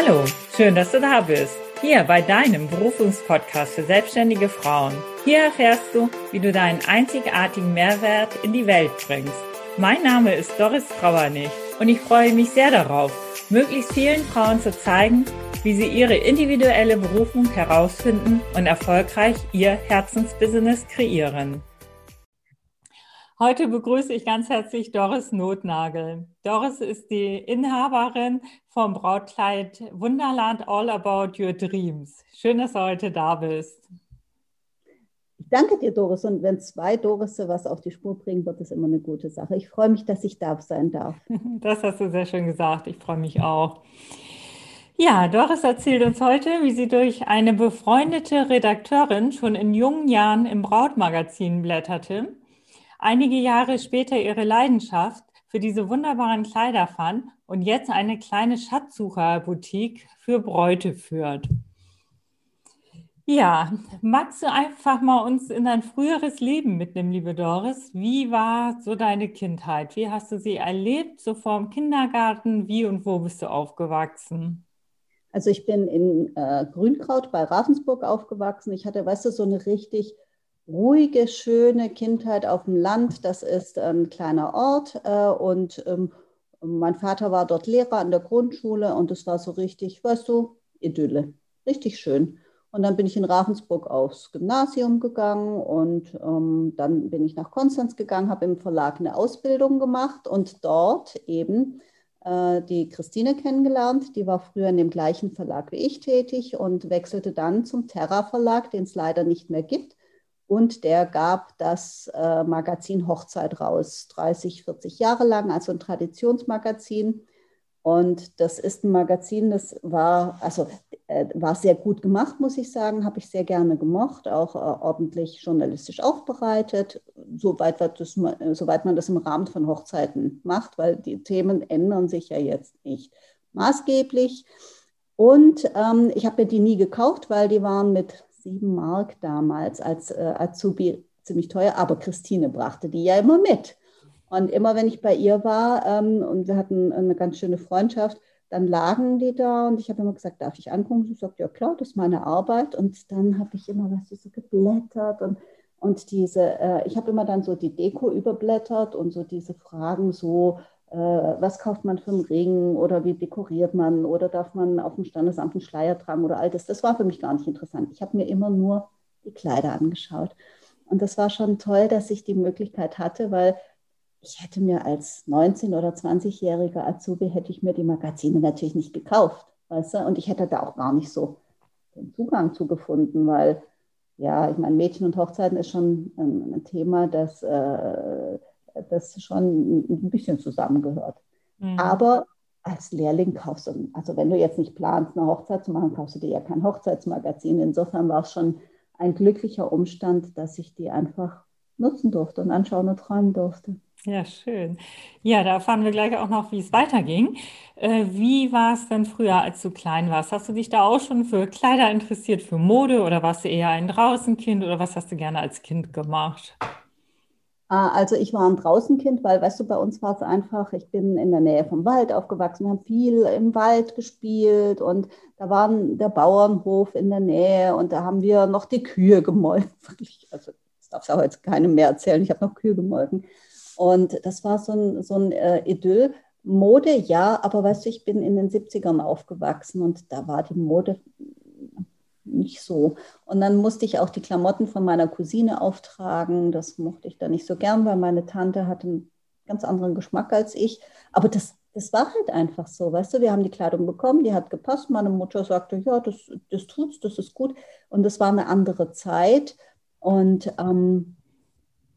Hallo, schön, dass du da bist. Hier bei deinem Berufungspodcast für selbstständige Frauen. Hier erfährst du, wie du deinen einzigartigen Mehrwert in die Welt bringst. Mein Name ist Doris Trauernig und ich freue mich sehr darauf, möglichst vielen Frauen zu zeigen, wie sie ihre individuelle Berufung herausfinden und erfolgreich ihr Herzensbusiness kreieren. Heute begrüße ich ganz herzlich Doris Notnagel. Doris ist die Inhaberin vom Brautkleid Wunderland All About Your Dreams. Schön, dass du heute da bist. Ich danke dir, Doris. Und wenn zwei Doris was auf die Spur bringen, wird es immer eine gute Sache. Ich freue mich, dass ich da sein darf. Das hast du sehr schön gesagt. Ich freue mich auch. Ja, Doris erzählt uns heute, wie sie durch eine befreundete Redakteurin schon in jungen Jahren im Brautmagazin blätterte einige Jahre später ihre Leidenschaft für diese wunderbaren Kleider fand und jetzt eine kleine Schatzsucherboutique für Bräute führt. Ja, magst du einfach mal uns in dein früheres Leben mitnehmen, liebe Doris? Wie war so deine Kindheit? Wie hast du sie erlebt, so vor dem Kindergarten? Wie und wo bist du aufgewachsen? Also ich bin in äh, Grünkraut bei Ravensburg aufgewachsen. Ich hatte, weißt du, so eine richtig ruhige, schöne Kindheit auf dem Land. Das ist ein kleiner Ort äh, und ähm, mein Vater war dort Lehrer an der Grundschule und es war so richtig, weißt du, Idylle, richtig schön. Und dann bin ich in Ravensburg aufs Gymnasium gegangen und ähm, dann bin ich nach Konstanz gegangen, habe im Verlag eine Ausbildung gemacht und dort eben äh, die Christine kennengelernt. Die war früher in dem gleichen Verlag wie ich tätig und wechselte dann zum Terra Verlag, den es leider nicht mehr gibt und der gab das äh, Magazin Hochzeit raus, 30, 40 Jahre lang, also ein Traditionsmagazin. Und das ist ein Magazin, das war, also, äh, war sehr gut gemacht, muss ich sagen, habe ich sehr gerne gemocht, auch äh, ordentlich journalistisch aufbereitet, soweit, das, soweit man das im Rahmen von Hochzeiten macht, weil die Themen ändern sich ja jetzt nicht maßgeblich. Und ähm, ich habe mir die nie gekauft, weil die waren mit sieben Mark damals als äh, Azubi ziemlich teuer, aber Christine brachte die ja immer mit. Und immer wenn ich bei ihr war ähm, und wir hatten eine ganz schöne Freundschaft, dann lagen die da und ich habe immer gesagt, darf ich angucken? Sie sagt, ja klar, das ist meine Arbeit. Und dann habe ich immer was so geblättert und, und diese, äh, ich habe immer dann so die Deko überblättert und so diese Fragen so, was kauft man für einen Ring oder wie dekoriert man oder darf man auf dem Standesamt einen Schleier tragen oder all das. Das war für mich gar nicht interessant. Ich habe mir immer nur die Kleider angeschaut. Und das war schon toll, dass ich die Möglichkeit hatte, weil ich hätte mir als 19- oder 20-jähriger Azubi, hätte ich mir die Magazine natürlich nicht gekauft. Weißt du? Und ich hätte da auch gar nicht so den Zugang zu gefunden, weil ja, ich meine, Mädchen und Hochzeiten ist schon ein, ein Thema, das äh, das schon ein bisschen zusammengehört. Mhm. Aber als Lehrling kaufst du, also wenn du jetzt nicht planst, eine Hochzeit zu machen, kaufst du dir ja kein Hochzeitsmagazin. Insofern war es schon ein glücklicher Umstand, dass ich die einfach nutzen durfte und anschauen und träumen durfte. Ja, schön. Ja, da erfahren wir gleich auch noch, wie es weiterging. Äh, wie war es denn früher, als du klein warst? Hast du dich da auch schon für Kleider interessiert, für Mode oder warst du eher ein Draußenkind oder was hast du gerne als Kind gemacht? Ah, also ich war ein Draußenkind, weil, weißt du, bei uns war es einfach, ich bin in der Nähe vom Wald aufgewachsen, wir haben viel im Wald gespielt und da war der Bauernhof in der Nähe und da haben wir noch die Kühe gemolken. Also das darf ja heute keinem mehr erzählen, ich habe noch Kühe gemolken. Und das war so ein, so ein äh, Idyll. Mode, ja, aber weißt du, ich bin in den 70ern aufgewachsen und da war die Mode nicht so. Und dann musste ich auch die Klamotten von meiner Cousine auftragen. Das mochte ich da nicht so gern, weil meine Tante hatte einen ganz anderen Geschmack als ich. Aber das, das war halt einfach so, weißt du, wir haben die Kleidung bekommen, die hat gepasst. Meine Mutter sagte, ja, das, das tut's, das ist gut. Und das war eine andere Zeit. Und ähm,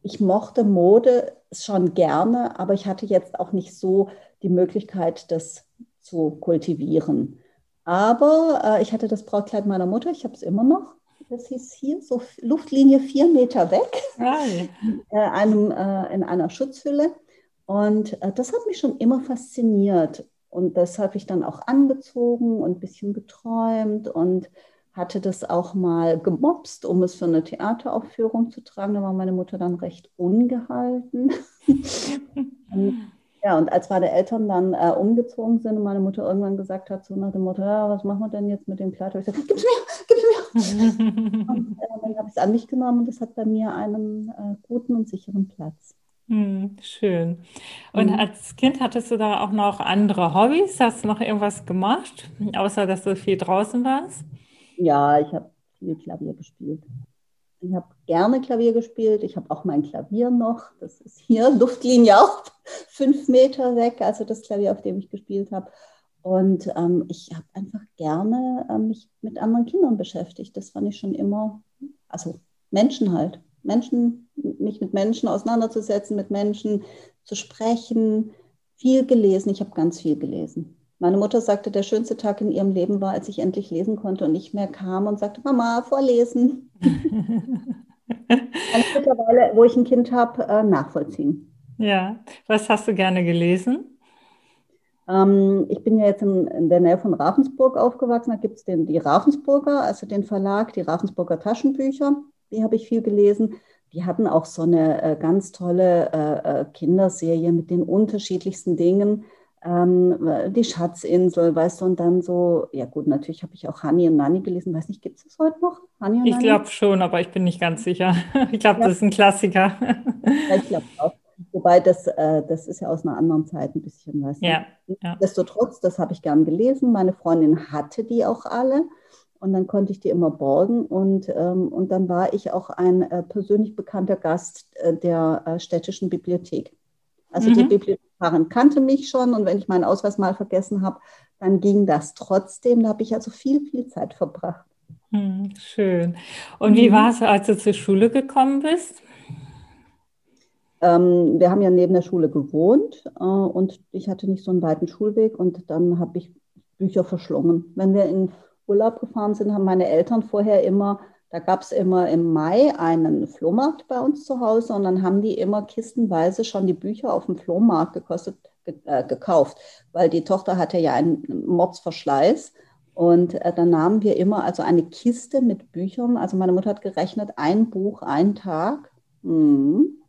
ich mochte Mode schon gerne, aber ich hatte jetzt auch nicht so die Möglichkeit, das zu kultivieren. Aber äh, ich hatte das Brautkleid meiner Mutter, ich habe es immer noch. Das hieß hier, so Luftlinie vier Meter weg, in, äh, einem, äh, in einer Schutzhülle. Und äh, das hat mich schon immer fasziniert. Und das habe ich dann auch angezogen und ein bisschen geträumt und hatte das auch mal gemobst, um es für eine Theateraufführung zu tragen. Da war meine Mutter dann recht ungehalten. Ja, und als meine Eltern dann äh, umgezogen sind und meine Mutter irgendwann gesagt hat, so nach dem Motto, ja, was machen wir denn jetzt mit dem Kleid? Habe ich gesagt, gib's mir, gib's mir. und äh, dann habe ich es an mich genommen und es hat bei mir einen äh, guten und sicheren Platz. Hm, schön. Und Mhm. als Kind hattest du da auch noch andere Hobbys? Hast du noch irgendwas gemacht, außer dass du viel draußen warst? Ja, ich habe viel Klavier gespielt. Ich habe gerne Klavier gespielt. Ich habe auch mein Klavier noch. Das ist hier, Luftlinie auch fünf Meter weg, also das Klavier, auf dem ich gespielt habe. Und ähm, ich habe einfach gerne äh, mich mit anderen Kindern beschäftigt. Das fand ich schon immer, also Menschen halt. Menschen, mich mit Menschen auseinanderzusetzen, mit Menschen zu sprechen. Viel gelesen. Ich habe ganz viel gelesen. Meine Mutter sagte, der schönste Tag in ihrem Leben war, als ich endlich lesen konnte und nicht mehr kam und sagte, Mama, vorlesen. Kann ich mittlerweile, wo ich ein Kind habe, äh, nachvollziehen. Ja, was hast du gerne gelesen? Ähm, ich bin ja jetzt in, in der Nähe von Ravensburg aufgewachsen. Da gibt es die Ravensburger, also den Verlag, die Ravensburger Taschenbücher. Die habe ich viel gelesen. Die hatten auch so eine äh, ganz tolle äh, äh Kinderserie mit den unterschiedlichsten Dingen. Ähm, die Schatzinsel, weißt du, und dann so, ja gut, natürlich habe ich auch Hani und Nani gelesen. Weiß nicht, gibt es das heute noch? Hani und Ich glaube schon, aber ich bin nicht ganz sicher. Ich glaube, Ja, das ist ein Klassiker. ja, ich glaube auch. Wobei das, äh, das ist ja aus einer anderen Zeit ein bisschen, weißt du. Ja, ja. Das habe ich gern gelesen. Meine Freundin hatte die auch alle und dann konnte ich die immer borgen. Und, ähm, und dann war ich auch ein äh, persönlich bekannter Gast äh, der äh, städtischen Bibliothek. Also die Mhm. Bibliothekarin kannte mich schon und wenn ich meinen Ausweis mal vergessen habe, dann ging das trotzdem. Da habe ich also viel, viel Zeit verbracht. Hm, schön. Und wie Mhm. war es, als du zur Schule gekommen bist? Ähm, wir haben ja neben der Schule gewohnt äh, und ich hatte nicht so einen weiten Schulweg und dann habe ich Bücher verschlungen. Wenn wir in Urlaub gefahren sind, haben meine Eltern vorher immer, da gab es immer im Mai einen Flohmarkt bei uns zu Hause und dann haben die immer kistenweise schon die Bücher auf dem Flohmarkt gekostet, ge äh, gekauft, weil die Tochter hatte ja einen Mordsverschleiß. Und äh, dann nahmen wir immer also eine Kiste mit Büchern. Also meine Mutter hat gerechnet, ein Buch, ein Tag. Mhm.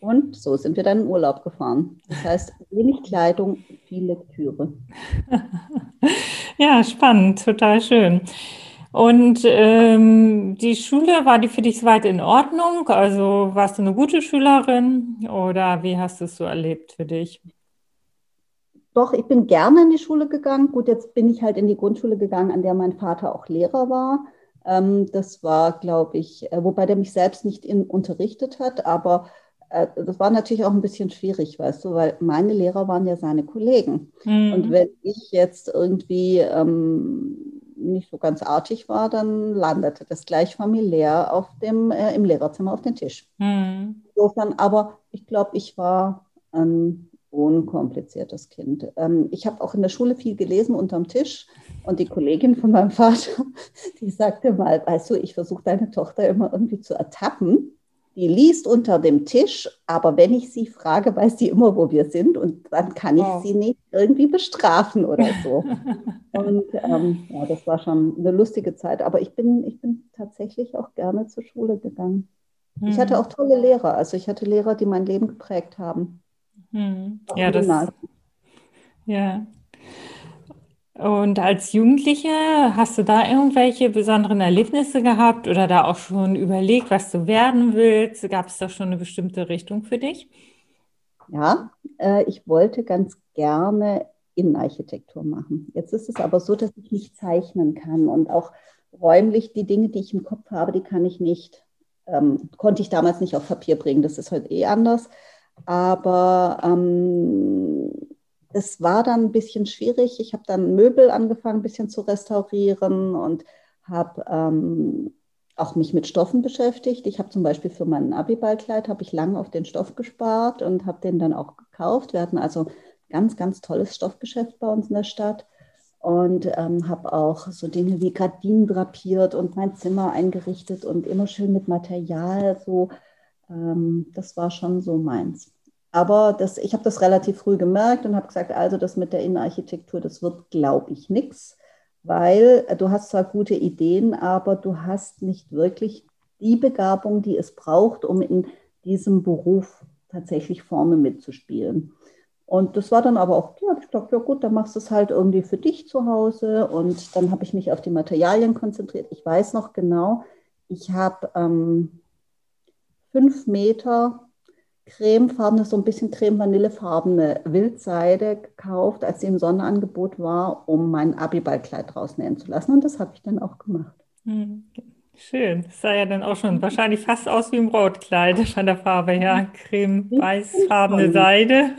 Und so sind wir dann in Urlaub gefahren. Das heißt, wenig Kleidung, viel Lektüre. Ja, spannend, total schön. Und ähm, die Schule, war die für dich soweit in Ordnung? Also warst du eine gute Schülerin oder wie hast du es so erlebt für dich? Doch, ich bin gerne in die Schule gegangen. Gut, jetzt bin ich halt in die Grundschule gegangen, an der mein Vater auch Lehrer war. Ähm, das war, glaube ich, äh, wobei der mich selbst nicht in, unterrichtet hat, aber äh, das war natürlich auch ein bisschen schwierig, weißt du, weil meine Lehrer waren ja seine Kollegen. Und Hm. wenn ich jetzt irgendwie ähm, nicht so ganz artig war, dann landete das gleich familiär auf dem, äh, im Lehrerzimmer auf den Tisch. Hm. Insofern, aber ich glaube, ich war ein unkompliziertes Kind. Ähm, ich habe auch in der Schule viel gelesen unterm Tisch und die Kollegin von meinem Vater, die sagte mal, weißt du, ich versuche deine Tochter immer irgendwie zu ertappen. Die liest unter dem Tisch, aber wenn ich sie frage, weiß sie immer, wo wir sind und dann kann ich Oh. sie nicht irgendwie bestrafen oder so. Und ähm, ja, das war schon eine lustige Zeit, aber ich bin, ich bin tatsächlich auch gerne zur Schule gegangen. Ich hatte Hm. auch tolle Lehrer, also ich hatte Lehrer, die mein Leben geprägt haben, Hm. Ja, das, ja. Und als Jugendliche, hast du da irgendwelche besonderen Erlebnisse gehabt oder da auch schon überlegt, was du werden willst? Gab es da schon eine bestimmte Richtung für dich? Ja, äh, ich wollte ganz gerne Innenarchitektur machen. Jetzt ist es aber so, dass ich nicht zeichnen kann und auch räumlich die Dinge, die ich im Kopf habe, die kann ich nicht, ähm, konnte ich damals nicht auf Papier bringen. Das ist heute eh anders. Aber ähm, es war dann ein bisschen schwierig. Ich habe dann Möbel angefangen, ein bisschen zu restaurieren und habe ähm, auch mich mit Stoffen beschäftigt. Ich habe zum Beispiel für mein Abiballkleid habe ich lange auf den Stoff gespart und habe den dann auch gekauft. Wir hatten also ganz, ganz tolles Stoffgeschäft bei uns in der Stadt und ähm, habe auch so Dinge wie Gardinen drapiert und mein Zimmer eingerichtet und immer schön mit Material. So, ähm, das war schon so meins. Aber das, ich habe das relativ früh gemerkt und habe gesagt, also das mit der Innenarchitektur, das wird, glaube ich, nichts weil äh, du hast zwar gute Ideen, aber du hast nicht wirklich die Begabung, die es braucht, um in diesem Beruf tatsächlich vorne mitzuspielen. Und das war dann aber auch, ja, ich dachte, ja gut, dann machst du es halt irgendwie für dich zu Hause. Und dann habe ich mich auf die Materialien konzentriert. Ich weiß noch genau, ich habe ähm, fünf Meter cremefarbene, so ein bisschen creme-vanillefarbene Wildseide gekauft, als sie im Sonnenangebot war, um mein Abiballkleid draus nähen zu lassen. Und das habe ich dann auch gemacht. Hm, schön. Das sah ja dann auch schon wahrscheinlich fast aus wie ein Brotkleid von der Farbe her. Creme-weißfarbene Seide.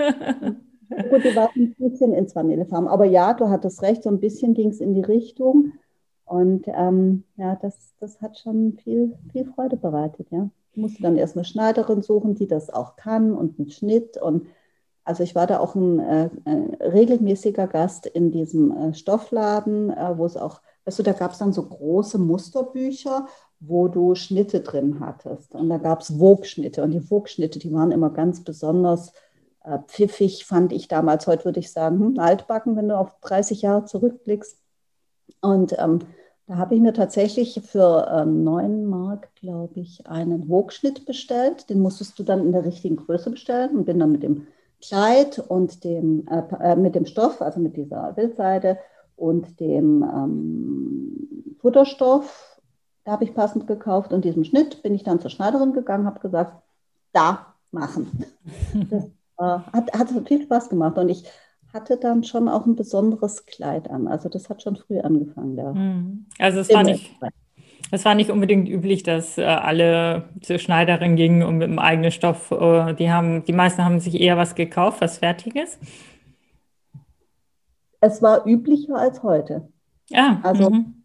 Gut, die war ein bisschen ins Vanillefarben. Aber ja, du hattest recht, so ein bisschen ging es in die Richtung. Und ähm, ja, das, das hat schon viel, viel Freude bereitet, ja. Musste dann erst eine Schneiderin suchen, die das auch kann und einen Schnitt. Und also ich war da auch ein, äh, ein regelmäßiger Gast in diesem äh, Stoffladen, äh, wo es auch, weißt du, da gab es dann so große Musterbücher, wo du Schnitte drin hattest. Und da gab es Wogschnitte. Und die Wogschnitte, die waren immer ganz besonders äh, pfiffig, fand ich damals. Heute würde ich sagen, hm, altbacken, wenn du auf 30 Jahre zurückblickst. Und ähm, da habe ich mir tatsächlich für äh, 9 Mark, glaube ich, einen Wogschnitt bestellt. Den musstest du dann in der richtigen Größe bestellen und bin dann mit dem Kleid und dem, äh, äh, mit dem Stoff, also mit dieser Wildseide und dem ähm, Futterstoff, da habe ich passend gekauft und diesem Schnitt bin ich dann zur Schneiderin gegangen, habe gesagt, da machen. Das äh, hat, hat viel Spaß gemacht und ich hatte dann schon auch ein besonderes Kleid an. Also das hat schon früh angefangen. Da. Hm. Also es war nicht, es war nicht unbedingt üblich, dass äh, alle zur Schneiderin gingen und mit dem eigenen Stoff, äh, die haben, die meisten haben sich eher was gekauft, was Fertiges. Es war üblicher als heute. Ja. Also mhm.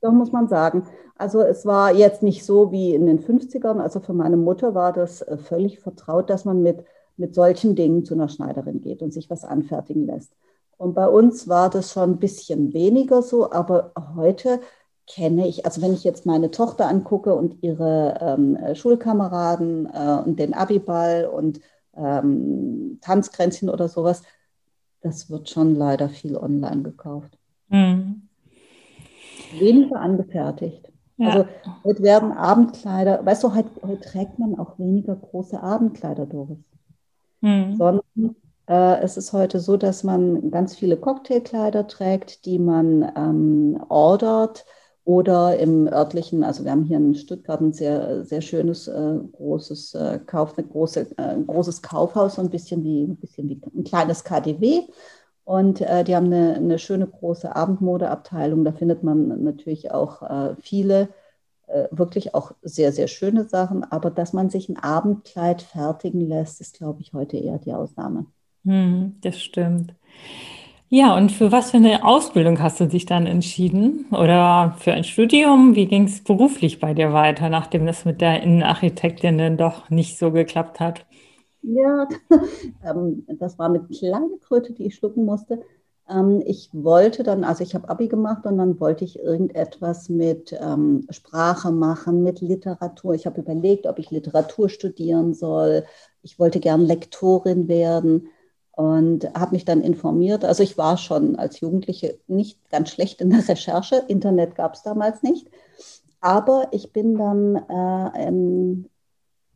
doch muss man sagen. Also es war jetzt nicht so wie in den 50ern. Also für meine Mutter war das äh, völlig vertraut, dass man mit mit solchen Dingen zu einer Schneiderin geht und sich was anfertigen lässt. Und bei uns war das schon ein bisschen weniger so, aber heute kenne ich, also wenn ich jetzt meine Tochter angucke und ihre ähm, Schulkameraden äh, und den Abiball und ähm, Tanzkränzchen oder sowas, das wird schon leider viel online gekauft. Mhm. Weniger angefertigt. Ja. Also heute werden Abendkleider, weißt du, heute, heute trägt man auch weniger große Abendkleider, Doris mhm. sondern äh, es ist heute so, dass man ganz viele Cocktailkleider trägt, die man ähm, ordert oder im örtlichen, also wir haben hier in Stuttgart ein sehr, sehr schönes, äh, großes äh, Kauf, eine große, äh, großes Kaufhaus, so ein bisschen wie, ein bisschen wie ein kleines KDW. Und äh, die haben eine, eine schöne große Abendmodeabteilung. Da findet man natürlich auch äh, viele wirklich auch sehr, sehr schöne Sachen. Aber dass man sich ein Abendkleid fertigen lässt, ist, glaube ich, heute eher die Ausnahme. Hm, das stimmt. Ja, und für was für eine Ausbildung hast du dich dann entschieden? Oder für ein Studium? Wie ging es beruflich bei dir weiter, nachdem das mit der Innenarchitektin dann doch nicht so geklappt hat? Ja, ähm, das war eine kleine Kröte, die ich schlucken musste. Ähm, ich wollte dann, also ich habe Abi gemacht und dann wollte ich irgendetwas mit ähm, Sprache machen, mit Literatur. Ich habe überlegt, ob ich Literatur studieren soll. Ich wollte gern Lektorin werden und habe mich dann informiert. Also ich war schon als Jugendliche nicht ganz schlecht in der Recherche. Internet gab es damals nicht. Aber ich bin dann äh, ähm,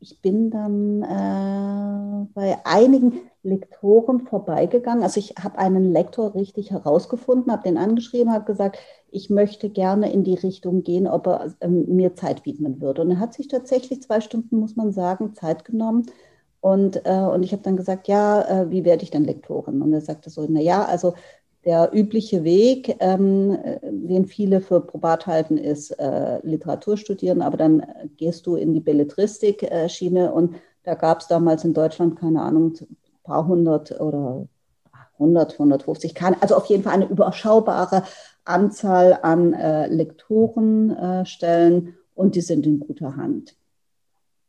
ich bin dann äh, bei einigen Lektoren vorbeigegangen. Also ich habe einen Lektor richtig herausgefunden, habe den angeschrieben, habe gesagt, ich möchte gerne in die Richtung gehen, ob er ähm, mir Zeit widmen würde. Und er hat sich tatsächlich zwei Stunden, muss man sagen, Zeit genommen. Und, äh, und ich habe dann gesagt, ja, äh, wie werde ich denn Lektorin? Und er sagte so, na ja, also der übliche Weg, ähm, den viele für probat halten, ist äh, Literatur studieren, aber dann gehst du in die Belletristik-Schiene und da gab es damals in Deutschland, keine Ahnung, paar hundert oder 100, 150, keine, also auf jeden Fall eine überschaubare Anzahl an äh, Lektorenstellen äh, und die sind in guter Hand.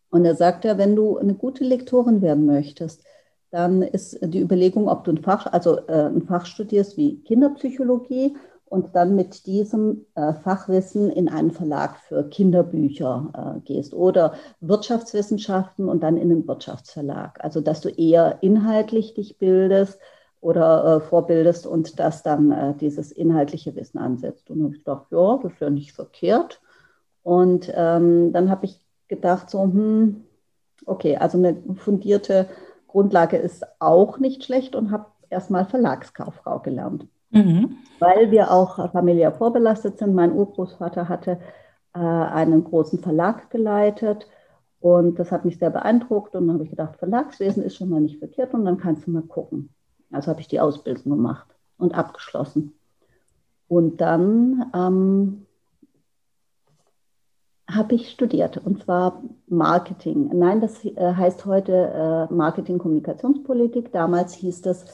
Und er sagt ja, wenn du eine gute Lektorin werden möchtest, dann ist die Überlegung, ob du ein Fach, also äh, ein Fach studierst wie Kinderpsychologie und dann mit diesem äh, Fachwissen in einen Verlag für Kinderbücher äh, gehst oder Wirtschaftswissenschaften und dann in einen Wirtschaftsverlag. Also dass du eher inhaltlich dich bildest oder äh, vorbildest und das dann äh, dieses inhaltliche Wissen ansetzt. Und ich dachte, ja, das ist ja nicht verkehrt. Und ähm, dann habe ich gedacht, so, hm, okay, also eine fundierte Grundlage ist auch nicht schlecht und habe erstmal Verlagskauffrau gelernt. Mhm. Weil wir auch familiär vorbelastet sind. Mein Urgroßvater hatte äh, einen großen Verlag geleitet und das hat mich sehr beeindruckt. Und dann habe ich gedacht, Verlagswesen ist schon mal nicht verkehrt und dann kannst du mal gucken. Also habe ich die Ausbildung gemacht und abgeschlossen. Und dann ähm, habe ich studiert und zwar Marketing. Nein, das äh, heißt heute äh, Marketing-Kommunikationspolitik. Damals hieß das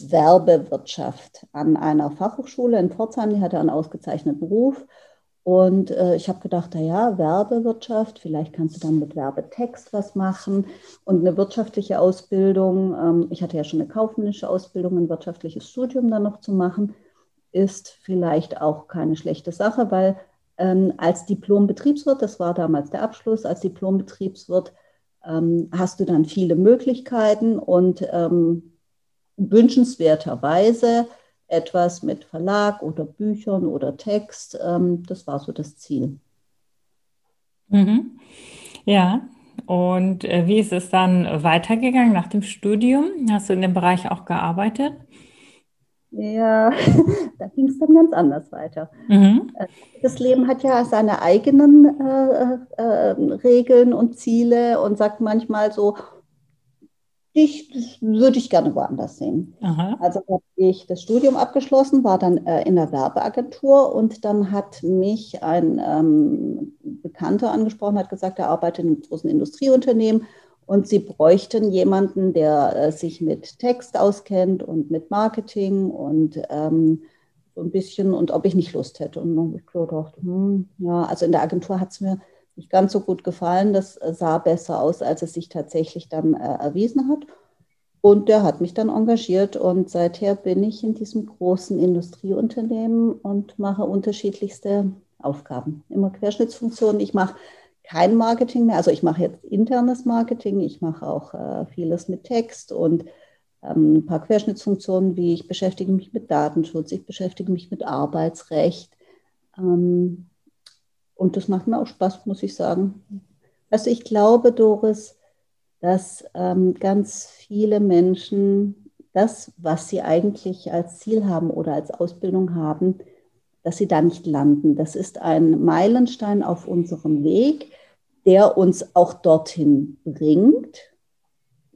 Werbewirtschaft an einer Fachhochschule in Pforzheim. Die hatte einen ausgezeichneten Ruf. Und äh, ich habe gedacht, naja, Werbewirtschaft, vielleicht kannst du dann mit Werbetext was machen und eine wirtschaftliche Ausbildung. Ähm, ich hatte ja schon eine kaufmännische Ausbildung, ein wirtschaftliches Studium dann noch zu machen, ist vielleicht auch keine schlechte Sache, weil ähm, als Diplom-Betriebswirt, das war damals der Abschluss, als Diplom-Betriebswirt ähm, hast du dann viele Möglichkeiten und ähm, wünschenswerterweise etwas mit Verlag oder Büchern oder Text. Ähm, das war so das Ziel. Mhm. Ja, und äh, wie ist es dann weitergegangen nach dem Studium? Hast du in dem Bereich auch gearbeitet? Ja, da ging es dann ganz anders weiter. Mhm. Äh, das Leben hat ja seine eigenen äh, äh, Regeln und Ziele und sagt manchmal so, ich würde ich gerne woanders sehen. Aha. Also habe ich das Studium abgeschlossen, war dann äh, in der Werbeagentur und dann hat mich ein ähm, Bekannter angesprochen, hat gesagt, er arbeitet in einem großen Industrieunternehmen und sie bräuchten jemanden, der äh, sich mit Text auskennt und mit Marketing und ähm, so ein bisschen und ob ich nicht Lust hätte. Und dann habe ich gedacht, hm, ja, also in der Agentur hat es mir nicht ganz so gut gefallen. Das äh, sah besser aus, als es sich tatsächlich dann äh, erwiesen hat. Und der hat mich dann engagiert und seither bin ich in diesem großen Industrieunternehmen und mache unterschiedlichste Aufgaben. Immer Querschnittsfunktionen. Ich mache kein Marketing mehr. Also ich mache jetzt internes Marketing, ich mache auch äh, vieles mit Text und ähm, ein paar Querschnittsfunktionen, wie ich beschäftige mich mit Datenschutz, ich beschäftige mich mit Arbeitsrecht. Ähm, und das macht mir auch Spaß, muss ich sagen. Also ich glaube, Doris, dass ähm, ganz viele Menschen das, was sie eigentlich als Ziel haben oder als Ausbildung haben, dass sie da nicht landen. Das ist ein Meilenstein auf unserem Weg, der uns auch dorthin bringt,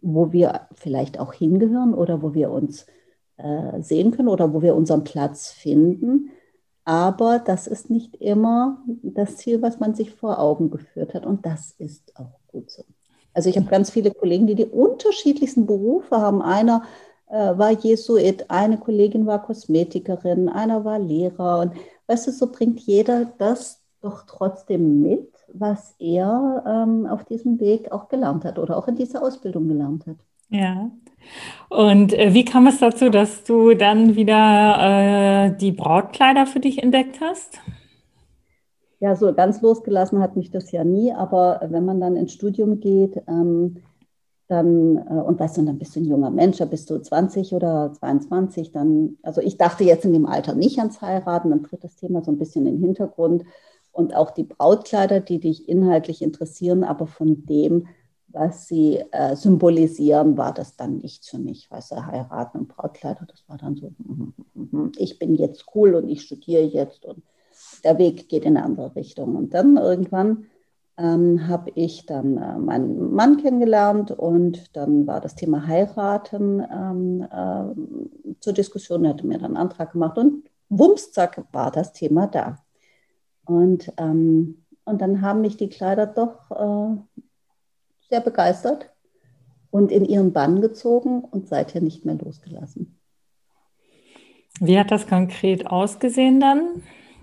wo wir vielleicht auch hingehören oder wo wir uns äh, sehen können oder wo wir unseren Platz finden. Aber das ist nicht immer das Ziel, was man sich vor Augen geführt hat. Und das ist auch gut so. Also ich habe ganz viele Kollegen, die die unterschiedlichsten Berufe haben. Einer äh, war Jesuit, eine Kollegin war Kosmetikerin, einer war Lehrer. Und weißt du, so bringt jeder das doch trotzdem mit, was er ähm, auf diesem Weg auch gelernt hat oder auch in dieser Ausbildung gelernt hat. Ja. Und äh, wie kam es dazu, dass du dann wieder äh, die Brautkleider für dich entdeckt hast? Ja, so ganz losgelassen hat mich das ja nie, aber wenn man dann ins Studium geht, ähm, dann, äh, und weißt du, dann bist du ein junger Mensch, da bist du 20 oder 22, dann, also ich dachte jetzt in dem Alter nicht ans Heiraten, dann tritt das Thema so ein bisschen in den Hintergrund und auch die Brautkleider, die dich inhaltlich interessieren, aber von dem, was sie äh, symbolisieren, war das dann nichts für mich. Weißt du, heiraten und Brautkleider, das war dann so, mm, mm, mm, ich bin jetzt cool und ich studiere jetzt und der Weg geht in eine andere Richtung. Und dann irgendwann ähm, habe ich dann äh, meinen Mann kennengelernt und dann war das Thema Heiraten ähm, äh, zur Diskussion. Er hatte mir dann einen Antrag gemacht und wumms, zack, war das Thema da. Und, ähm, und dann haben mich die Kleider doch äh, sehr begeistert und in ihren Bann gezogen und seither nicht mehr losgelassen. Wie hat das konkret ausgesehen dann?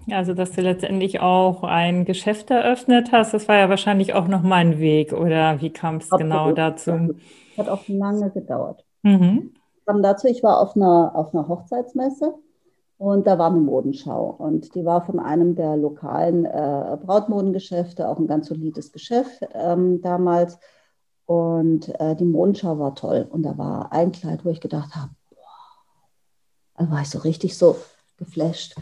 Also, dass du letztendlich auch ein Geschäft eröffnet hast, das war ja wahrscheinlich auch noch mal ein Weg, oder wie kam es genau dazu? Hat auch lange gedauert. Mhm. Dann dazu, ich war auf einer, auf einer Hochzeitsmesse und da war eine Modenschau und die war von einem der lokalen äh, Brautmodengeschäfte, auch ein ganz solides Geschäft ähm, damals. Und äh, die Modenschau war toll und da war ein Kleid, wo ich gedacht habe, boah, da war ich so richtig so geflasht.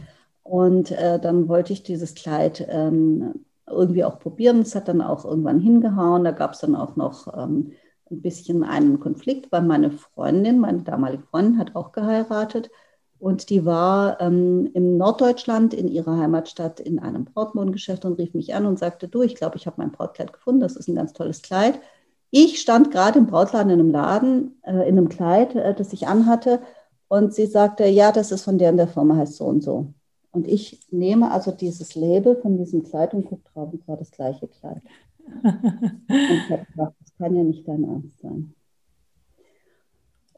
Und äh, dann wollte ich dieses Kleid ähm, irgendwie auch probieren. Es hat dann auch irgendwann hingehauen. Da gab es dann auch noch ähm, ein bisschen einen Konflikt, weil meine Freundin, meine damalige Freundin, hat auch geheiratet und die war ähm, im Norddeutschland in ihrer Heimatstadt in einem Brautmodengeschäft und rief mich an und sagte, du, ich glaube, ich habe mein Brautkleid gefunden, das ist ein ganz tolles Kleid. Ich stand gerade im Brautladen in einem Laden, äh, in einem Kleid, äh, das ich anhatte und sie sagte, ja, das ist von der und der Firma, heißt so und so. Und ich nehme also dieses Label von diesem Kleid und gucke drauf und war das gleiche Kleid. und ich habe gedacht, das kann ja nicht dein Ernst sein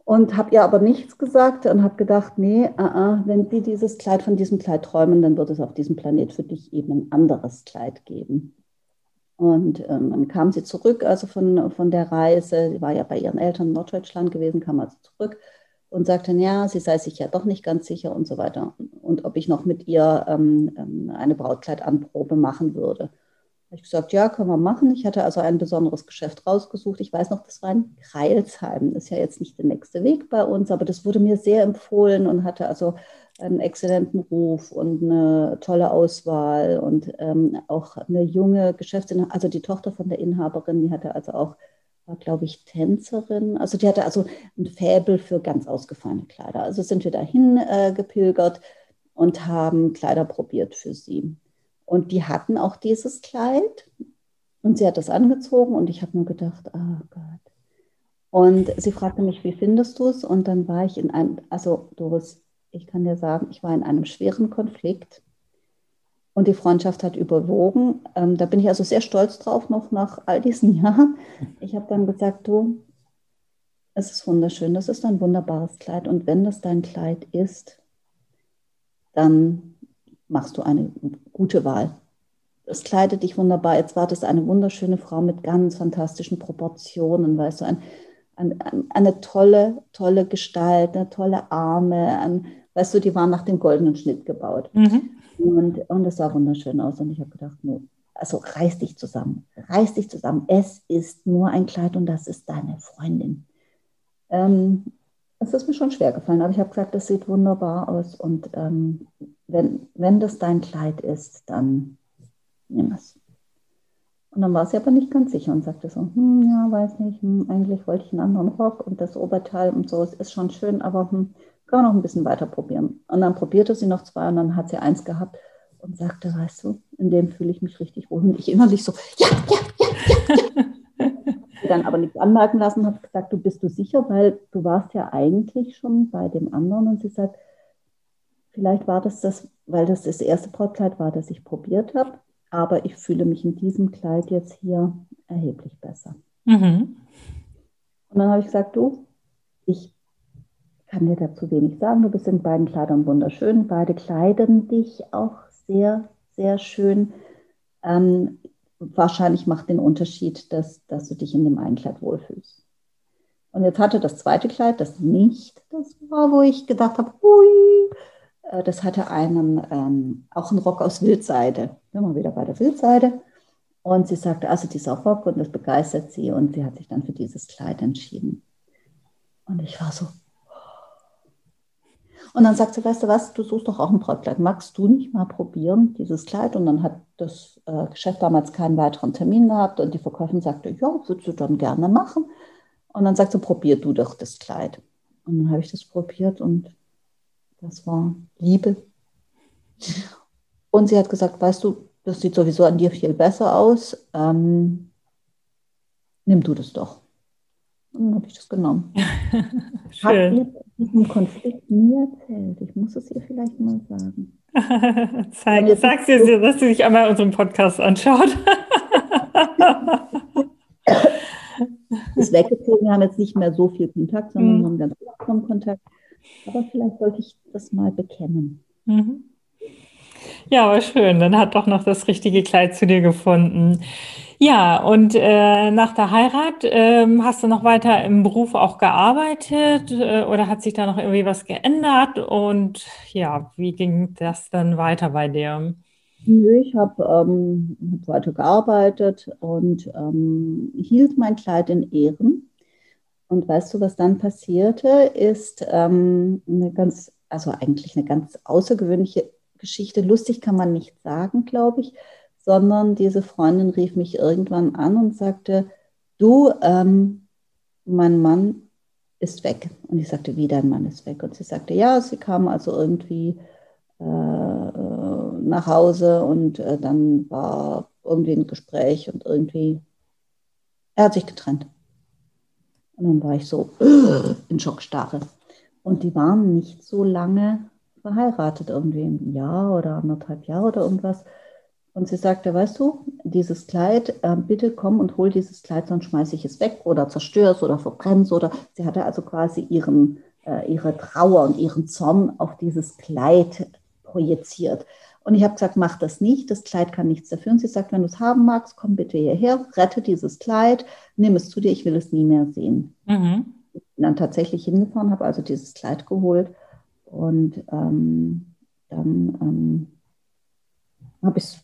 und habe ihr aber nichts gesagt und habe gedacht, nee, uh -uh, wenn sie dieses Kleid von diesem Kleid träumen, dann wird es auf diesem Planet für dich eben ein anderes Kleid geben. Und ähm, dann kam sie zurück, also von, von der Reise, sie war ja bei ihren Eltern in Norddeutschland gewesen, kam also zurück und sagte, ja, sie sei sich ja doch nicht ganz sicher und so weiter. Und ob ich noch mit ihr ähm, ähm eine Brautkleidanprobe machen würde habe ich gesagt, ja, können wir machen. Ich hatte also ein besonderes Geschäft rausgesucht. Ich weiß noch, das war in Kreilsheim. Das ist ja jetzt nicht der nächste Weg bei uns, aber das wurde mir sehr empfohlen und hatte also einen exzellenten Ruf und eine tolle Auswahl und ähm, auch eine junge Geschäftsinhaberin, also die Tochter von der Inhaberin, die hatte also auch, war glaube ich Tänzerin, also die hatte also ein Fäbel für ganz ausgefallene Kleider. Also sind wir dahin äh, gepilgert und haben Kleider probiert für sie. Und die hatten auch dieses Kleid und sie hat das angezogen und ich habe nur gedacht, oh Gott. Und sie fragte mich, wie findest du es? Und dann war ich in einem, also Doris, ich kann dir sagen, ich war in einem schweren Konflikt und die Freundschaft hat überwogen. Ähm, da bin ich also sehr stolz drauf, noch nach all diesen Jahren. Ich habe dann gesagt, du, es ist wunderschön, das ist ein wunderbares Kleid und wenn das dein Kleid ist, dann machst du eine gute Wahl. Es kleidet dich wunderbar. Jetzt war das eine wunderschöne Frau mit ganz fantastischen Proportionen, weißt du, ein, ein, eine tolle, tolle Gestalt, eine tolle Arme, ein, weißt du, die waren nach dem goldenen Schnitt gebaut. Mhm. Und, und es sah wunderschön aus. Und ich habe gedacht, no, also reiß dich zusammen, reiß dich zusammen. Es ist nur ein Kleid und das ist deine Freundin. Ähm, es ist mir schon schwer gefallen, aber ich habe gesagt, das sieht wunderbar aus und ähm, wenn, wenn das dein Kleid ist, dann nimm es. Und dann war sie aber nicht ganz sicher und sagte so, hm, ja, weiß nicht, hm, eigentlich wollte ich einen anderen Rock und das Oberteil und so, es ist schon schön, aber hm, kann man noch ein bisschen weiter probieren. Und dann probierte sie noch zwei und dann hat sie eins gehabt und sagte, weißt du, in dem fühle ich mich richtig wohl. Und ich innerlich so, ja, ja, ja, ja, ja. dann aber nichts anmerken lassen, habe gesagt, du bist du sicher, weil du warst ja eigentlich schon bei dem anderen und sie sagt, Vielleicht war das das, weil das das erste Brautkleid war, das ich probiert habe. Aber ich fühle mich in diesem Kleid jetzt hier erheblich besser. Mhm. Und dann habe ich gesagt, du, ich kann dir dazu wenig sagen. Du bist in beiden Kleidern wunderschön. Beide kleiden dich auch sehr, sehr schön. Ähm, wahrscheinlich macht den Unterschied, dass, dass du dich in dem einen Kleid wohlfühlst. Und jetzt hatte das zweite Kleid, das nicht das war, wo ich gedacht habe, hui, das hatte einen, ähm, auch einen Rock aus Wildseide. Wir wieder bei der Wildseide. Und sie sagte, also dieser Rock und das begeistert sie und sie hat sich dann für dieses Kleid entschieden. Und ich war so. Und dann sagt sie, weißt du was, du suchst doch auch ein Brautkleid. Magst du nicht mal probieren, dieses Kleid? Und dann hat das äh, Geschäft damals keinen weiteren Termin gehabt und die Verkäuferin sagte, ja, würdest du dann gerne machen? Und dann sagt sie, probier du doch das Kleid. Und dann habe ich das probiert und das war Liebe. Und sie hat gesagt, weißt du, das sieht sowieso an dir viel besser aus. Ähm, nimm du das doch. Und dann habe ich das genommen. Schön. Hat diesen Konflikt nie erzählt. Ich muss es ihr vielleicht mal sagen. Zeig, sag sie, dass sie sich einmal unseren Podcast anschaut. ist weggezogen, wir haben jetzt nicht mehr so viel Kontakt, sondern mhm. haben ganz viel Kontakt. Aber vielleicht sollte ich das mal bekennen. Mhm. Ja, aber schön. Dann hat doch noch das richtige Kleid zu dir gefunden. Ja, und äh, nach der Heirat ähm, hast du noch weiter im Beruf auch gearbeitet äh, oder hat sich da noch irgendwie was geändert? Und ja, wie ging das dann weiter bei dir? Nö, ich habe ähm, hab weiter gearbeitet und ähm, hielt mein Kleid in Ehren. Und weißt du, was dann passierte, ist ähm, eine ganz, also eigentlich eine ganz außergewöhnliche Geschichte. Lustig kann man nicht sagen, glaube ich, sondern diese Freundin rief mich irgendwann an und sagte, du, ähm, mein Mann ist weg. Und ich sagte, wie dein Mann ist weg? Und sie sagte, ja, sie kam also irgendwie äh, nach Hause und äh, dann war irgendwie ein Gespräch und irgendwie, er hat sich getrennt. Und dann war ich so in Schockstarre. Und die waren nicht so lange verheiratet, irgendwie ein Jahr oder anderthalb Jahre oder irgendwas. Und sie sagte, weißt du, dieses Kleid, äh, bitte komm und hol dieses Kleid, sonst schmeiße ich es weg oder zerstöre es oder verbrenne es. Oder sie hatte also quasi ihren, äh, ihre Trauer und ihren Zorn auf dieses Kleid projiziert. Und ich habe gesagt, mach das nicht, das Kleid kann nichts dafür. Und sie sagt, wenn du es haben magst, komm bitte hierher, rette dieses Kleid, nimm es zu dir, ich will es nie mehr sehen. Mhm. Ich bin dann tatsächlich hingefahren, habe also dieses Kleid geholt und ähm, dann ähm, habe ich es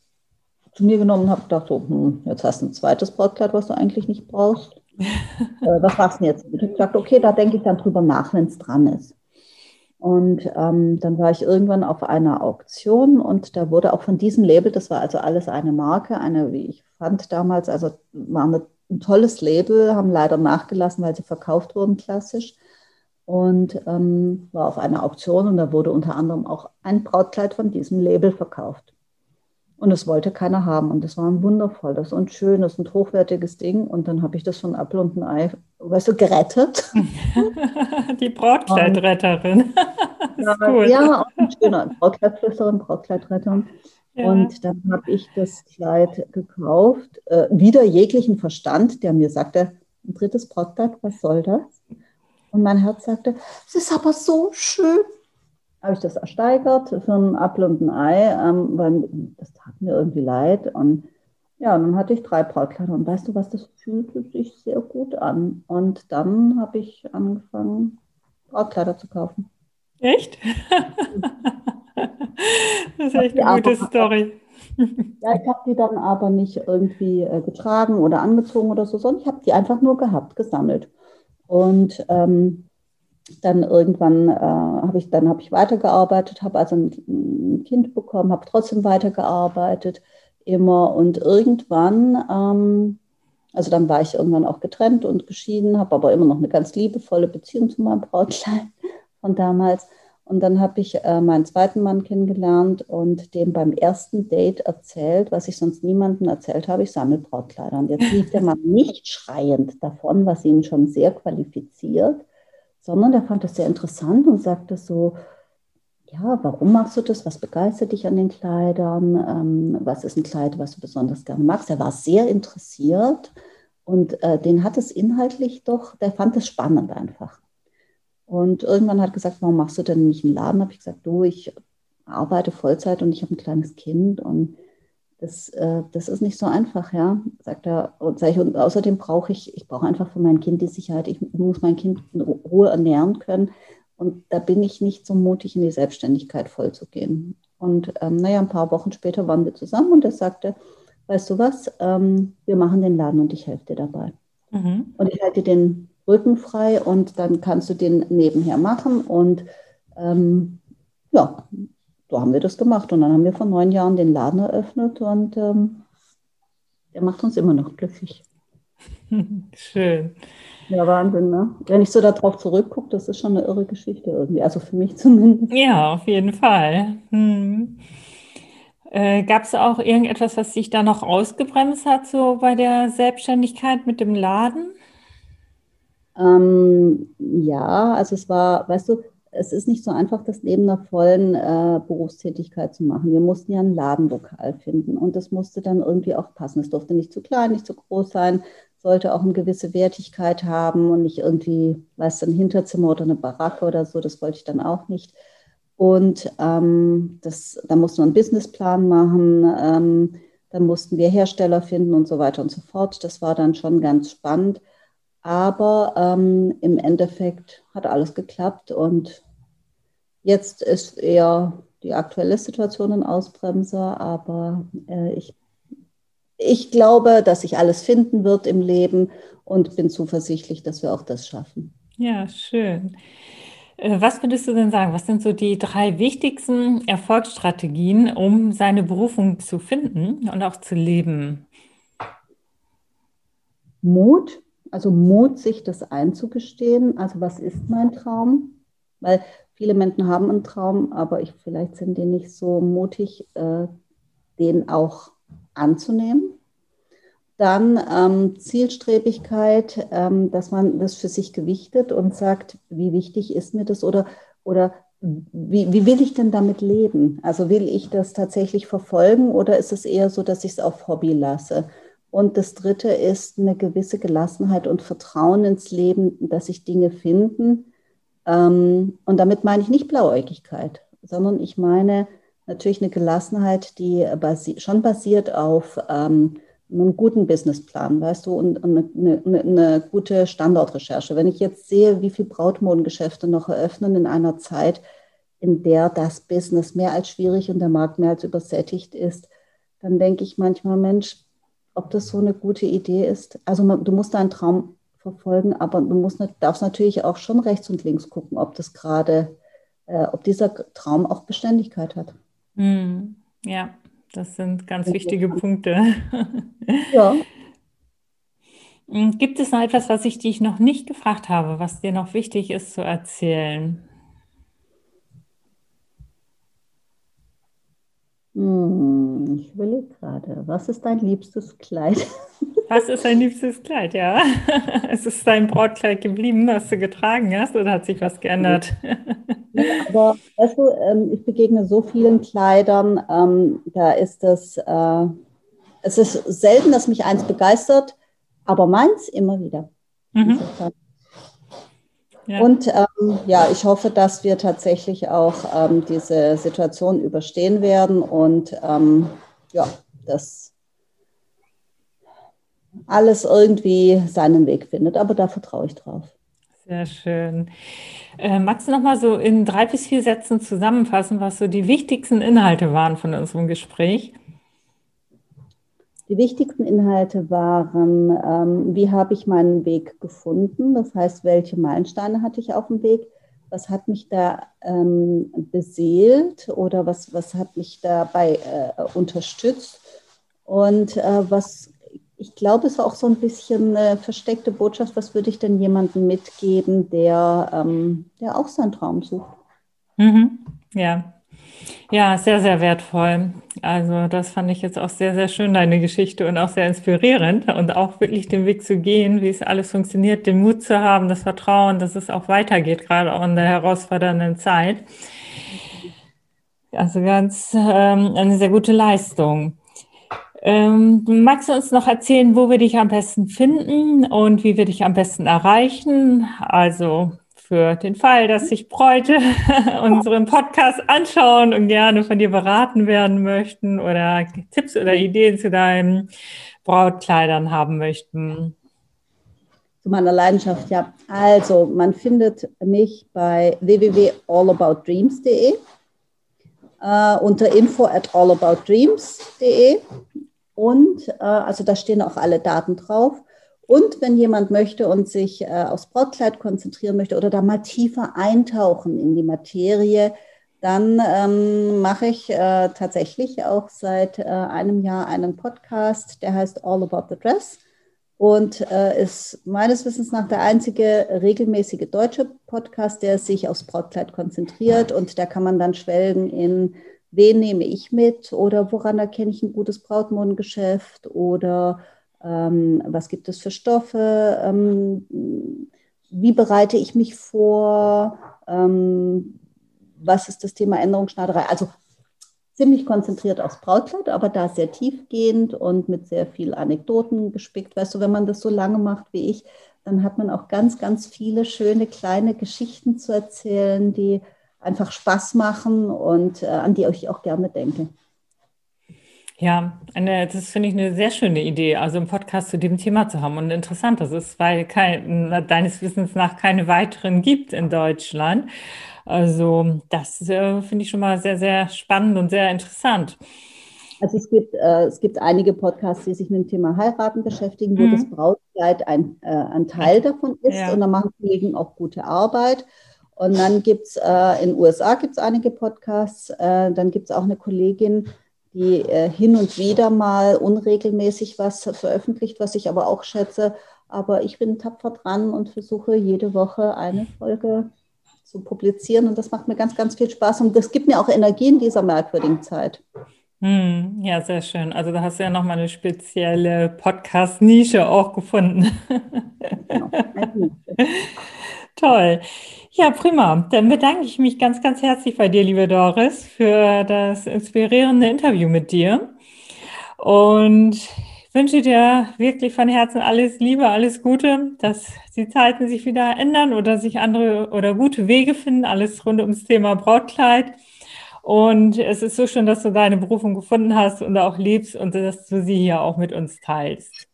zu mir genommen und habe gedacht, so, hm, jetzt hast du ein zweites Brautkleid, was du eigentlich nicht brauchst. äh, was machst du denn jetzt? Ich habe gesagt, okay, da denke ich dann drüber nach, wenn es dran ist. Und ähm, dann war ich irgendwann auf einer Auktion und da wurde auch von diesem Label, das war also alles eine Marke, eine, wie ich fand damals, also war eine, ein tolles Label, haben leider nachgelassen, weil sie verkauft wurden klassisch. Und ähm, war auf einer Auktion und da wurde unter anderem auch ein Brautkleid von diesem Label verkauft. Und es wollte keiner haben. Und das war ein wundervolles und schönes und hochwertiges Ding. Und dann habe ich das von Apfel und ein Ei, weißt du, gerettet. Die Brautkleidretterin. ja, auch ein schöner Brautkleidflüsterin, Brautkleidretterin. Ja. Und dann habe ich das Kleid gekauft, äh, wieder jeglichen Verstand, der mir sagte, ein drittes Brautkleid, was soll das? Und mein Herz sagte, es ist aber so schön habe ich das ersteigert für einen Apfel und ein Ei, ähm, weil das tat mir irgendwie leid. Und ja, und dann hatte ich drei Brautkleider. Und weißt du was, das fühlte sich sehr gut an. Und dann habe ich angefangen, Brautkleider zu kaufen. Echt? das ist echt eine gute Story. Ja, ich habe die dann aber nicht irgendwie äh, getragen oder angezogen oder so, sondern ich habe die einfach nur gehabt, gesammelt. Und ähm, dann irgendwann äh, habe ich, dann habe ich weitergearbeitet, habe also ein, ein, Kind bekommen, habe trotzdem weitergearbeitet immer und irgendwann, ähm, also dann war ich irgendwann auch getrennt und geschieden, habe aber immer noch eine ganz liebevolle Beziehung zu meinem Brautlein von damals. Und dann habe ich äh, meinen zweiten Mann kennengelernt und dem beim ersten Date erzählt, was ich sonst niemandem erzählt habe, ich sammle Brautkleider. Und jetzt lief der Mann nicht schreiend davon, was ihn schon sehr qualifiziert, sondern der fand das sehr interessant und sagte so, ja, warum machst du das? Was begeistert dich an den Kleidern? Ähm, was ist ein Kleid, was du besonders gerne magst? Er war sehr interessiert und äh, den hat es inhaltlich doch, der fand es spannend einfach. Und irgendwann hat er gesagt, warum machst du denn nicht einen Laden? Habe ich gesagt, du, ich arbeite Vollzeit und ich habe ein kleines Kind und das, äh, das ist nicht so einfach, ja, sagt er. Und, sag ich, und außerdem brauche ich, ich brauche einfach für mein Kind die Sicherheit. Ich muss mein Kind in Ruhe ernähren können. Und da bin ich nicht so mutig, in die Selbstständigkeit vollzugehen. Und ähm, naja, ein paar Wochen später waren wir zusammen und er sagte, weißt du was, ähm, wir machen den Laden und ich helfe dir dabei. Mhm. Und ich halte den Rücken frei und dann kannst du den nebenher machen. Und ähm, ja, so haben wir das gemacht. Und dann haben wir vor neun Jahren den Laden eröffnet und ähm, der macht uns immer noch glücklich. Schön. Ja, Wahnsinn, ne? Wenn ich so darauf zurückgucke, das ist schon eine irre Geschichte irgendwie. Also für mich zumindest. Ja, auf jeden Fall. Hm. Äh, Gab es auch irgendetwas, was dich da noch ausgebremst hat, so bei der Selbstständigkeit mit dem Laden? Ähm, ja, also es war, weißt du, es ist nicht so einfach, das neben einer vollen äh, Berufstätigkeit zu machen. Wir mussten ja ein Ladenlokal finden und das musste dann irgendwie auch passen. Es durfte nicht zu klein, nicht zu groß sein, sollte auch eine gewisse Wertigkeit haben und nicht irgendwie, weißt du, ein Hinterzimmer oder eine Baracke oder so. Das wollte ich dann auch nicht. Und ähm, das, da mussten wir einen Businessplan machen. Ähm, dann mussten wir Hersteller finden und so weiter und so fort. Das war dann schon ganz spannend. Aber ähm, im Endeffekt hat alles geklappt und jetzt ist eher die aktuelle Situation ein Ausbremser, aber äh, ich, ich glaube, dass sich alles finden wird im Leben und bin zuversichtlich, dass wir auch das schaffen. Ja, schön. Äh, was würdest du denn sagen? Was sind so die drei wichtigsten Erfolgsstrategien, um seine Berufung zu finden und auch zu leben? Mut, also Mut, sich das einzugestehen. Also was ist mein Traum? Weil viele Menschen haben einen Traum, aber ich, vielleicht sind die nicht so mutig, äh, den auch anzunehmen. Dann ähm, Zielstrebigkeit, ähm, dass man das für sich gewichtet und sagt, wie wichtig ist mir das oder, oder wie, wie will ich denn damit leben? Also will ich das tatsächlich verfolgen oder ist es eher so, dass ich es auf Hobby lasse? Und das Dritte ist eine gewisse Gelassenheit und Vertrauen ins Leben, dass sich Dinge finden. Ähm, und damit meine ich nicht Blauäugigkeit, sondern ich meine natürlich eine Gelassenheit, die basi schon basiert auf ähm, einem guten Businessplan, weißt du, und eine, eine, eine, gute Standortrecherche. Wenn ich jetzt sehe, wie viele Brautmodengeschäfte noch eröffnen in einer Zeit, in der das Business mehr als schwierig und der Markt mehr als übersättigt ist, dann denke ich manchmal, Mensch, ob das so eine gute Idee ist. Also man, du musst deinen Traum verfolgen, aber du musst, darfst natürlich auch schon rechts und links gucken, ob das gerade, äh, ob dieser Traum auch Beständigkeit hat. Mm, ja, das sind ganz wichtige Punkte. Ja. Gibt es noch etwas, was ich dich noch nicht gefragt habe, was dir noch wichtig ist zu erzählen? Hm, ich überlege gerade, was ist dein liebstes Kleid? Was ist dein liebstes Kleid, ja? Es ist dein Brautkleid geblieben, was du getragen hast, oder hat sich was geändert? Ja, aber weißt du, ähm, ich begegne so vielen Kleidern, ähm, da ist es, äh, es ist selten, dass mich eins begeistert, aber meins immer wieder. Mhm. Ja. Und ähm, ja, ich hoffe, dass wir tatsächlich auch ähm, diese Situation überstehen werden und ähm, ja, dass alles irgendwie seinen Weg findet. Aber da vertraue ich drauf. Sehr schön. Äh, magst du noch mal so in drei bis vier Sätzen zusammenfassen, was so die wichtigsten Inhalte waren von unserem Gespräch? Die wichtigsten Inhalte waren, ähm, wie habe ich meinen Weg gefunden? Das heißt, welche Meilensteine hatte ich auf dem Weg? Was hat mich da ähm, beseelt oder was, was hat mich dabei äh, unterstützt? Und äh, was, ich glaube, es ist auch so ein bisschen eine versteckte Botschaft, was würde ich denn jemandem mitgeben, der, ähm, der auch seinen Traum sucht? Mhm. Ja, ja, sehr, sehr wertvoll. Also das fand ich jetzt auch sehr, sehr schön, deine Geschichte und auch sehr inspirierend und auch wirklich den Weg zu gehen, wie es alles funktioniert, den Mut zu haben, das Vertrauen, dass es auch weitergeht, gerade auch in der herausfordernden Zeit. Also ganz ähm, eine sehr gute Leistung. Ähm, magst du uns noch erzählen, wo wir dich am besten finden und wie wir dich am besten erreichen? Also für den Fall, dass sich Bräute unseren Podcast anschauen und gerne von dir beraten werden möchten oder Tipps oder Ideen zu deinen Brautkleidern haben möchten. Zu meiner Leidenschaft, ja. Also, man findet mich bei www.allaboutdreams.de äh, unter info at allaboutdreams.de und äh, also da stehen auch alle Daten drauf. Und wenn jemand möchte und sich äh, aufs Brautkleid konzentrieren möchte oder da mal tiefer eintauchen in die Materie, dann ähm, mache ich äh, tatsächlich auch seit äh, einem Jahr einen Podcast, der heißt All About the Dress und äh, ist meines Wissens nach der einzige regelmäßige deutsche Podcast, der sich aufs Brautkleid konzentriert und da kann man dann schwelgen in wen nehme ich mit oder woran erkenne ich ein gutes Brautmodengeschäft oder was gibt es für Stoffe, ähm, wie bereite ich mich vor, ähm, was ist das Thema Änderungsschneiderei. Also ziemlich konzentriert aufs Brautkleid, aber da sehr tiefgehend und mit sehr viel Anekdoten gespickt. Weißt du, wenn man das so lange macht wie ich, dann hat man auch ganz, ganz viele schöne kleine Geschichten zu erzählen, die einfach Spaß machen und äh, an die ich auch gerne denke. Ja, eine, das finde ich eine sehr schöne Idee, also einen Podcast zu dem Thema zu haben. Und interessant, dass es, weil kein, deines Wissens nach keine weiteren gibt in Deutschland. Also das äh, finde ich schon mal sehr, sehr spannend und sehr interessant. Also es gibt, äh, es gibt einige Podcasts, die sich mit dem Thema Heiraten beschäftigen, wo mhm. das Brautkleid ein, äh, ein Teil davon ist. Ja. Und da machen Kollegen auch gute Arbeit. Und dann gibt es äh, in den USA gibt's einige Podcasts. Äh, dann gibt es auch eine Kollegin, die äh, hin und wieder mal unregelmäßig was veröffentlicht, was ich aber auch schätze. Aber ich bin tapfer dran und versuche jede Woche eine Folge zu publizieren. Und das macht mir ganz, ganz viel Spaß. Und das gibt mir auch Energie in dieser merkwürdigen Zeit. Hm, ja, sehr schön. Also da hast du ja nochmal eine spezielle Podcast-Nische auch gefunden. Genau. Toll. Ja, prima. Dann bedanke ich mich ganz, ganz herzlich bei dir, liebe Doris, für das inspirierende Interview mit dir. Und wünsche dir wirklich von Herzen alles Liebe, alles Gute, dass die Zeiten sich wieder ändern oder sich andere oder gute Wege finden, alles rund ums Thema Brautkleid. Und es ist so schön, dass du deine Berufung gefunden hast und auch lebst und dass du sie hier auch mit uns teilst.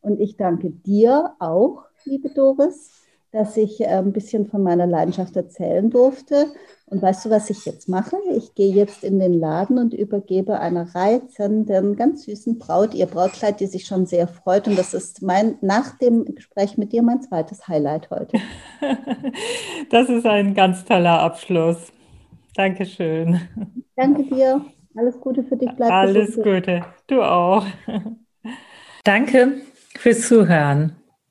Und ich danke dir auch, liebe Doris, dass ich äh, ein bisschen von meiner Leidenschaft erzählen durfte. Und weißt du, was ich jetzt mache? Ich gehe jetzt in den Laden und übergebe einer reizenden, ganz süßen Braut ihr Brautkleid, die sich schon sehr freut. Und das ist mein, nach dem Gespräch mit dir mein zweites Highlight heute. das ist ein ganz toller Abschluss. Dankeschön. Danke dir. Alles Gute für dich. Bleib Alles. Gute. Du auch. Danke fürs Zuhören.